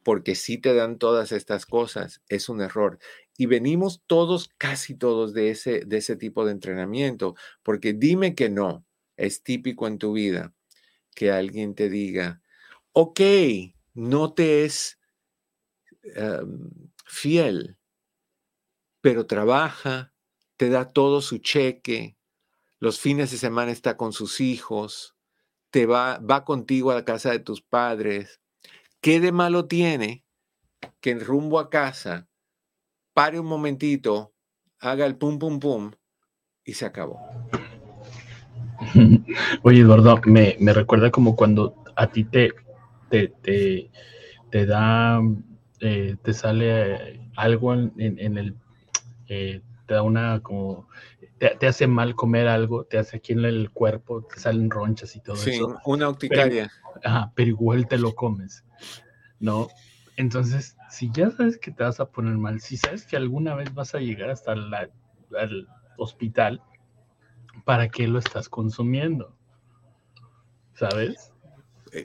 porque sí te dan todas estas cosas, es un error. Y venimos todos, casi todos, de ese, de ese tipo de entrenamiento, porque dime que no, es típico en tu vida que alguien te diga, ok, no te es em, fiel, pero trabaja, te da todo su cheque, los fines de semana está con sus hijos, te va, va contigo a la casa de tus padres. ¿Qué de malo tiene que en rumbo a casa pare un momentito, haga el pum pum pum y se acabó? [LAUGHS] Oye, Eduardo, me, recuerda como cuando a ti te, te, te, da, eh, te sale algo en, el, eh, te da una como, te, hace mal comer algo, te hace aquí en el cuerpo, te salen ronchas y todo eso. Sí, una urticaria. Ajá, pero igual te lo comes, ¿no? Entonces, si ya sabes que te vas a poner mal, si sabes que alguna vez vas a llegar hasta el hospital, ¿para qué lo estás consumiendo? ¿Sabes?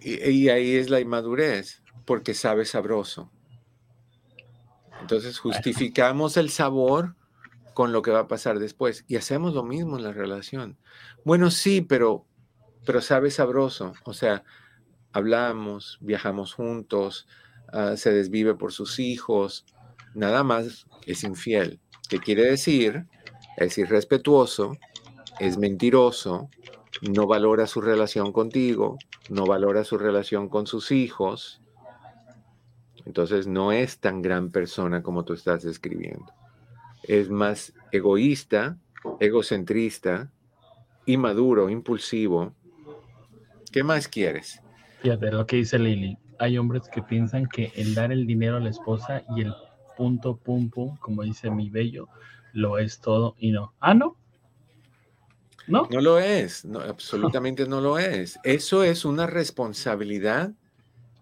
Y, ahí es la inmadurez, porque sabe sabroso. Entonces justificamos el sabor con lo que va a pasar después y hacemos lo mismo en la relación. Bueno, sí, pero, pero sabe sabroso. O sea, hablamos, viajamos juntos, ah, se desvive por sus hijos, nada más es infiel. ¿Qué quiere decir? Es irrespetuoso, es mentiroso, no valora su relación contigo, no valora su relación con sus hijos, entonces no es tan gran persona como tú estás describiendo. Es más egoísta, egocentrista, inmaduro, impulsivo. ¿Qué más quieres? Fíjate lo que dice Lili. Hay hombres que piensan que el dar el dinero a la esposa y el punto, pum, pum, como dice mi bello, lo es todo y no. Ah, no, ¿no? No lo es, no, absolutamente no lo es. Eso es una responsabilidad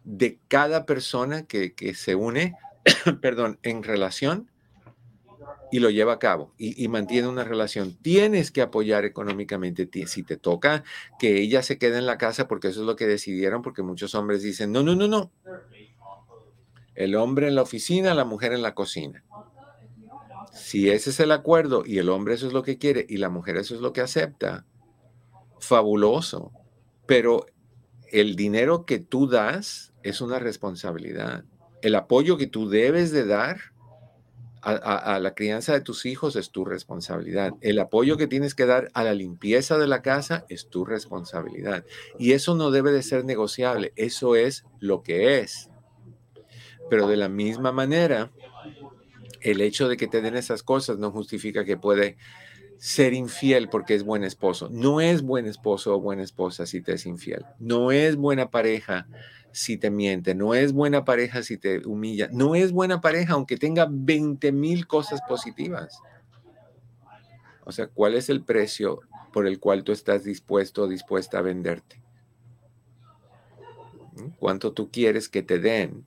de cada persona que, se une, [COUGHS] perdón, en relación y lo lleva a cabo y, mantiene una relación. Tienes que apoyar económicamente. Si te toca que ella se quede en la casa porque eso es lo que decidieron, porque muchos hombres dicen, no, no, no, no. El hombre en la oficina, la mujer en la cocina. Si ese es el acuerdo y el hombre eso es lo que quiere y la mujer eso es lo que acepta, fabuloso. Pero el dinero que tú das es una responsabilidad. El apoyo que tú debes de dar a, la crianza de tus hijos es tu responsabilidad. El apoyo que tienes que dar a la limpieza de la casa es tu responsabilidad. Y eso no debe de ser negociable. Eso es lo que es. Pero de la misma manera, el hecho de que te den esas cosas no justifica que puede ser infiel porque es buen esposo. No es buen esposo o buena esposa si te es infiel. No es buena pareja si te miente, no es buena pareja si te humilla, no es buena pareja aunque tenga 20 mil cosas positivas. O sea, ¿cuál es el precio por el cual tú estás dispuesto o dispuesta a venderte? ¿Mm? ¿Cuánto tú quieres que te den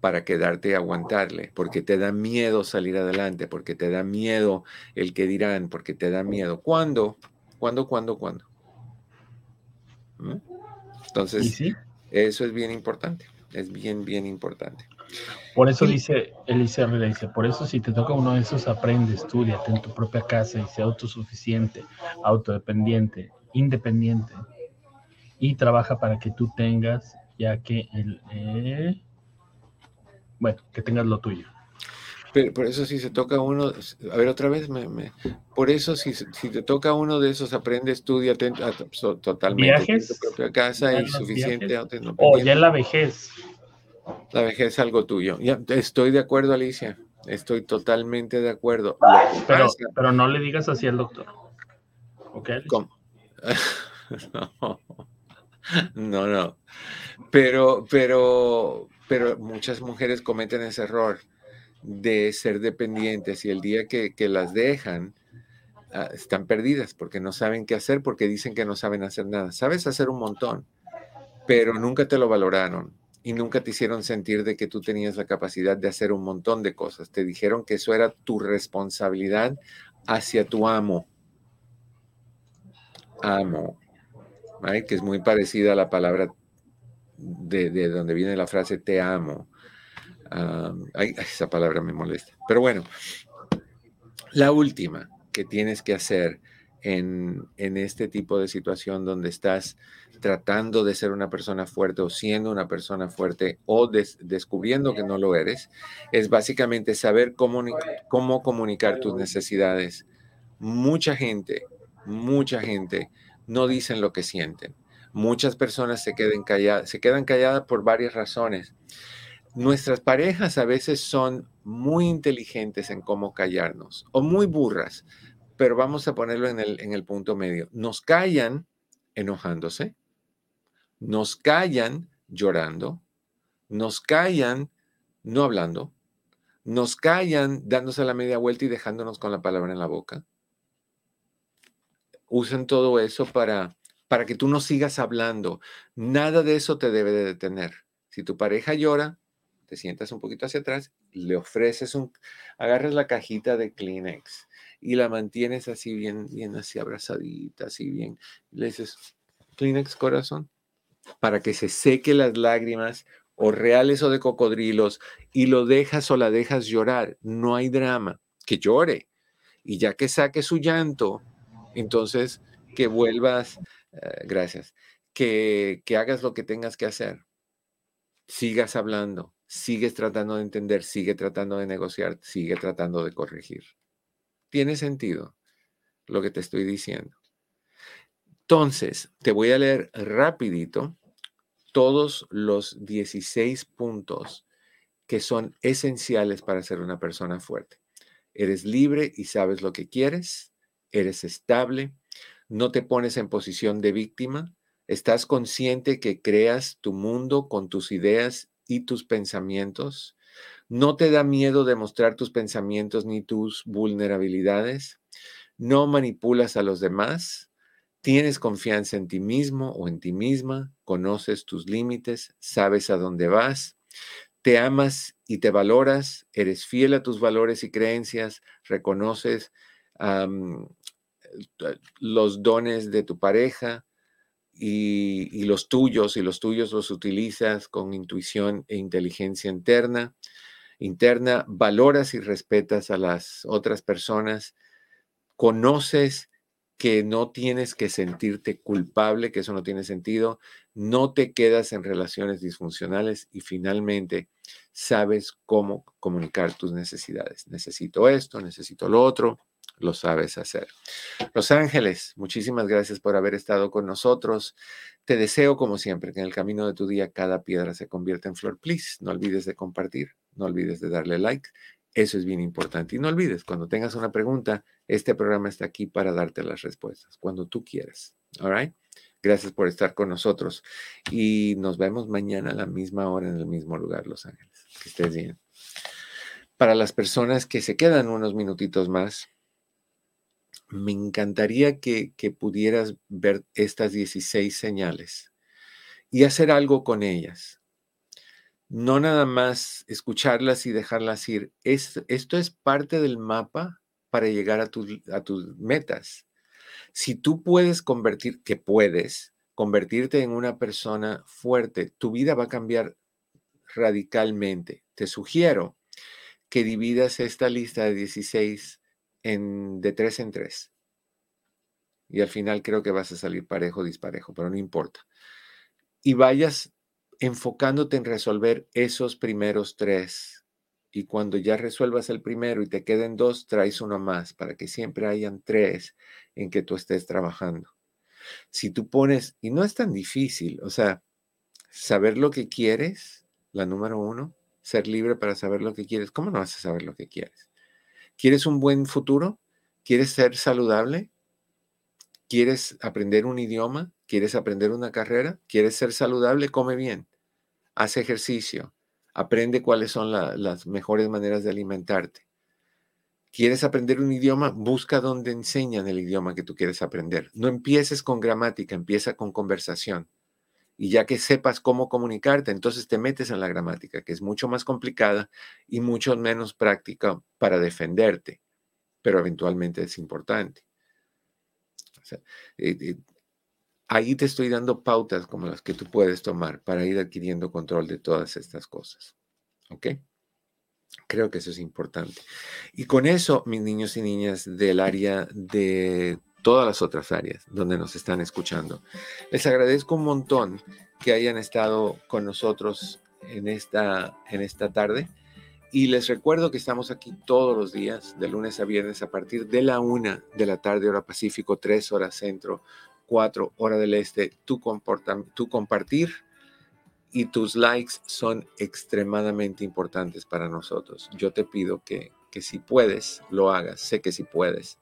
para quedarte y aguantarle? Porque te da miedo salir adelante, porque te da miedo el que dirán, porque te da miedo. ¿Cuándo? ¿Cuándo, cuándo, cuándo? ¿Mm? Entonces, eso es bien importante, es bien, bien importante. Por eso dice Elisa dice, por eso si te toca uno de esos, aprende, estudia, en tu propia casa y sea autosuficiente, autodependiente, independiente y trabaja para que tú tengas, ya que el, eh, bueno, que tengas lo tuyo. Pero por eso si se toca uno, a ver otra vez, me, por eso si, si te toca uno de esos, aprende, estudia totalmente. ¿Viajes? tu propia casa y suficiente. O ya la vejez. La vejez es algo tuyo. Ya, estoy de acuerdo, Alicia. Estoy totalmente de acuerdo. Pero, pero no le digas así al doctor. ¿Ok? ¿Cómo? [LAUGHS] no. No, no. Pero, pero, pero muchas mujeres cometen ese error de ser dependientes y el día que, las dejan, ah, están perdidas porque no saben qué hacer, porque dicen que no saben hacer nada. Sabes hacer un montón, pero nunca te lo valoraron y nunca te hicieron sentir de que tú tenías la capacidad de hacer un montón de cosas. Te dijeron que eso era tu responsabilidad hacia tu amo. Amo, que es muy parecida a la palabra de, de donde viene la frase te amo esa palabra me molesta. Pero bueno, la última que tienes que hacer en, este tipo de situación donde estás tratando de ser una persona fuerte o siendo una persona fuerte o descubriendo que no lo eres, es básicamente saber cómo, cómo comunicar tus necesidades. Mucha gente, mucha gente no dicen lo que sienten. Muchas personas se, se quedan calladas por varias razones nuestras parejas a veces son muy inteligentes en cómo callarnos o muy burras, pero vamos a ponerlo en el, en el punto medio. Nos callan enojándose, nos callan llorando, nos callan no hablando, nos callan dándose la media vuelta y dejándonos con la palabra en la boca. Usan todo eso para, para que tú no sigas hablando. Nada de eso te debe de detener. Si tu pareja llora, te sientas un poquito hacia atrás, le ofreces un, agarras la cajita de Kleenex y la mantienes así bien, bien así abrazadita, así bien. Le dices, Kleenex corazón, para que se seque las lágrimas o reales o de cocodrilos y lo dejas o la dejas llorar. No hay drama, que llore. Y ya que saque su llanto, entonces que vuelvas, eh, gracias, que, que hagas lo que tengas que hacer. Sigas hablando, sigues tratando de entender, sigue tratando de negociar, sigue tratando de corregir. Tiene sentido lo que te estoy diciendo. Entonces, te voy a leer rapidito todos los 16 puntos que son esenciales para ser una persona fuerte. Eres libre y sabes lo que quieres, eres estable, no te pones en posición de víctima, estás consciente que creas tu mundo con tus ideas y tus pensamientos. No te da miedo demostrar tus pensamientos ni tus vulnerabilidades. No manipulas a los demás. Tienes confianza en ti mismo o en ti misma. Conoces tus límites. Sabes a dónde vas. Te amas y te valoras. Eres fiel a tus valores y creencias. Reconoces los dones de tu pareja y, los tuyos, y los tuyos los utilizas con intuición e inteligencia interna, interna, valoras y respetas a las otras personas, conoces que no tienes que sentirte culpable, que eso no tiene sentido, no te quedas en relaciones disfuncionales y finalmente sabes cómo comunicar tus necesidades. Necesito esto, necesito lo otro, lo sabes hacer. Los ángeles, muchísimas gracias por haber estado con nosotros. Te deseo, como siempre, que en el camino de tu día cada piedra se convierta en flor. Please, no olvides de compartir, no olvides de darle like eso es bien importante. Y no olvides, cuando tengas una pregunta, este programa está aquí para darte las respuestas, cuando tú quieras. All right? Gracias por estar con nosotros. Y nos vemos mañana a la misma hora en el mismo lugar, Los Ángeles. Que estés bien. Para las personas que se quedan unos minutitos más, me encantaría que, pudieras ver estas 16 señales y hacer algo con ellas no nada más escucharlas y dejarlas ir. esto es parte del mapa para llegar a a tus metas. Si tú puedes convertir, que puedes, convertirte en una persona fuerte, tu vida va a cambiar radicalmente. Te sugiero que dividas esta lista de 16 de 3 en 3. Y al final creo que vas a salir parejo, disparejo, pero no importa. Y vayas enfocándote en resolver esos primeros tres. Y cuando ya resuelvas el primero y te queden dos, traes uno más para que siempre hayan tres en que tú estés trabajando. Si tú pones, y no es tan difícil, o sea, saber lo que quieres, la número uno, ser libre para saber lo que quieres. ¿Cómo no vas a saber lo que quieres? ¿Quieres un buen futuro? ¿Quieres ser saludable? ¿Quieres aprender un idioma? ¿Quieres aprender una carrera? ¿Quieres ser saludable? Come bien haz ejercicio, aprende cuáles son las mejores maneras de alimentarte. ¿Quieres aprender un idioma? Busca donde enseñan el idioma que tú quieres aprender. No empieces con gramática, empieza con conversación. Y ya que sepas cómo comunicarte, entonces te metes en la gramática, que es mucho más complicada y mucho menos práctica para defenderte, pero eventualmente es importante. Eh, eh, ahí te estoy dando pautas como las que tú puedes tomar para ir adquiriendo control de todas estas cosas. ¿Ok? Creo que eso es importante. Y con eso, mis niños y niñas del área de todas las otras áreas donde nos están escuchando, les agradezco un montón que hayan estado con nosotros en esta, en esta tarde. Y les recuerdo que estamos aquí todos los días, de lunes a viernes, a partir de la una de la tarde, hora Pacífico, tres horas centro, 4 hora del este, tu, tu compartir y tus likes son extremadamente importantes para nosotros. Yo te pido que, que si puedes, lo hagas, sé que si puedes,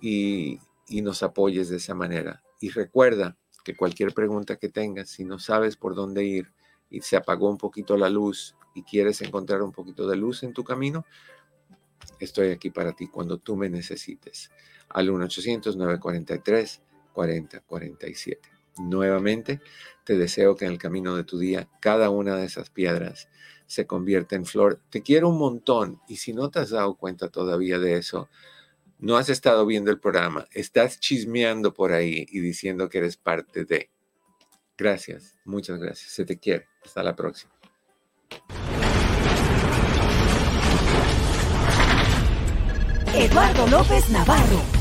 y, y nos apoyes de esa manera. Y recuerda que cualquier pregunta que tengas, si no sabes por dónde ir y se apagó un poquito la luz y quieres encontrar un poquito de luz en tu camino, estoy aquí para ti cuando tú me necesites. Al 1-800-943. 4047. Nuevamente, te deseo que en el camino de tu día cada una de esas piedras se convierta en flor. Te quiero un montón y si no te has dado cuenta todavía de eso, no has estado viendo el programa, estás chismeando por ahí y diciendo que eres parte de. Gracias, muchas gracias. Se te quiere. Hasta la próxima. Eduardo López Navarro